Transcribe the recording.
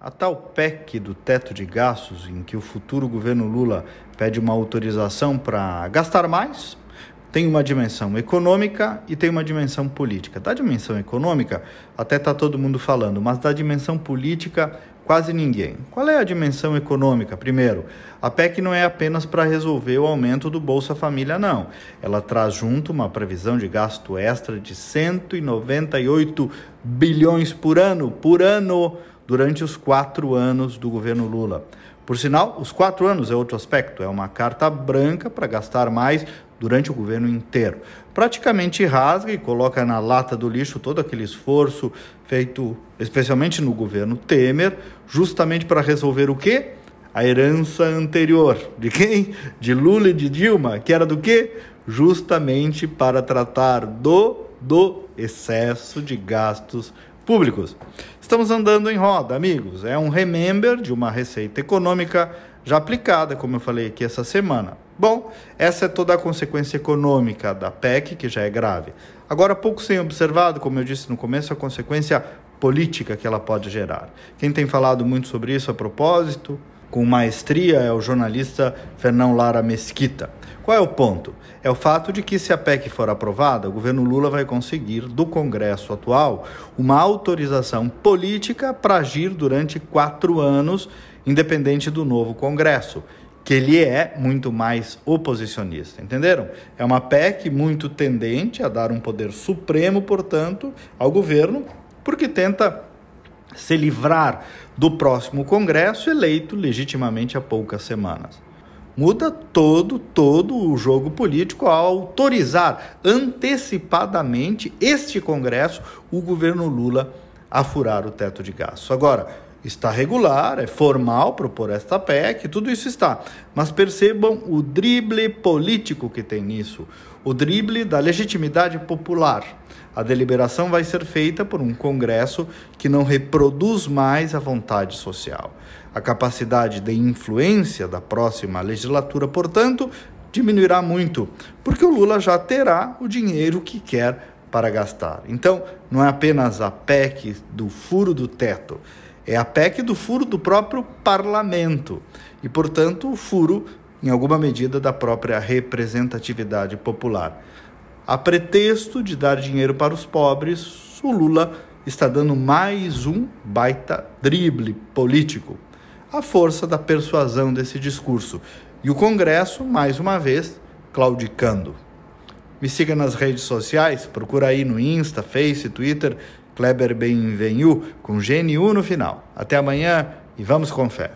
A tal PEC do teto de gastos, em que o futuro governo Lula pede uma autorização para gastar mais, tem uma dimensão econômica e tem uma dimensão política. Da dimensão econômica, até está todo mundo falando, mas da dimensão política, quase ninguém. Qual é a dimensão econômica? Primeiro, a PEC não é apenas para resolver o aumento do Bolsa Família, não. Ela traz junto uma previsão de gasto extra de 198 bilhões por ano, por ano durante os quatro anos do governo Lula. Por sinal, os quatro anos é outro aspecto, é uma carta branca para gastar mais durante o governo inteiro. Praticamente rasga e coloca na lata do lixo todo aquele esforço feito especialmente no governo Temer, justamente para resolver o quê? A herança anterior. De quem? De Lula e de Dilma, que era do quê? Justamente para tratar do do excesso de gastos públicos. Estamos andando em roda, amigos. É um remember de uma receita econômica já aplicada, como eu falei aqui essa semana. Bom, essa é toda a consequência econômica da PEC, que já é grave. Agora, pouco sem observado, como eu disse no começo, a consequência política que ela pode gerar. Quem tem falado muito sobre isso a propósito, com maestria, é o jornalista Fernão Lara Mesquita. Qual é o ponto? É o fato de que, se a PEC for aprovada, o governo Lula vai conseguir, do Congresso atual, uma autorização política para agir durante quatro anos, independente do novo Congresso que ele é muito mais oposicionista, entenderam? É uma PEC muito tendente a dar um poder supremo, portanto, ao governo, porque tenta se livrar do próximo Congresso eleito legitimamente há poucas semanas muda todo, todo o jogo político ao autorizar antecipadamente este Congresso, o governo Lula, a furar o teto de gastos. Agora, está regular, é formal propor esta PEC, tudo isso está. Mas percebam o drible político que tem nisso, o drible da legitimidade popular. A deliberação vai ser feita por um Congresso que não reproduz mais a vontade social. A capacidade de influência da próxima legislatura, portanto, diminuirá muito, porque o Lula já terá o dinheiro que quer para gastar. Então, não é apenas a PEC do furo do teto, é a PEC do furo do próprio parlamento e, portanto, o furo, em alguma medida, da própria representatividade popular. A pretexto de dar dinheiro para os pobres, o Lula está dando mais um baita drible político a força da persuasão desse discurso. E o Congresso, mais uma vez, claudicando. Me siga nas redes sociais, procura aí no Insta, Face, Twitter, Kleber Benvenu, com GNU no final. Até amanhã e vamos com fé.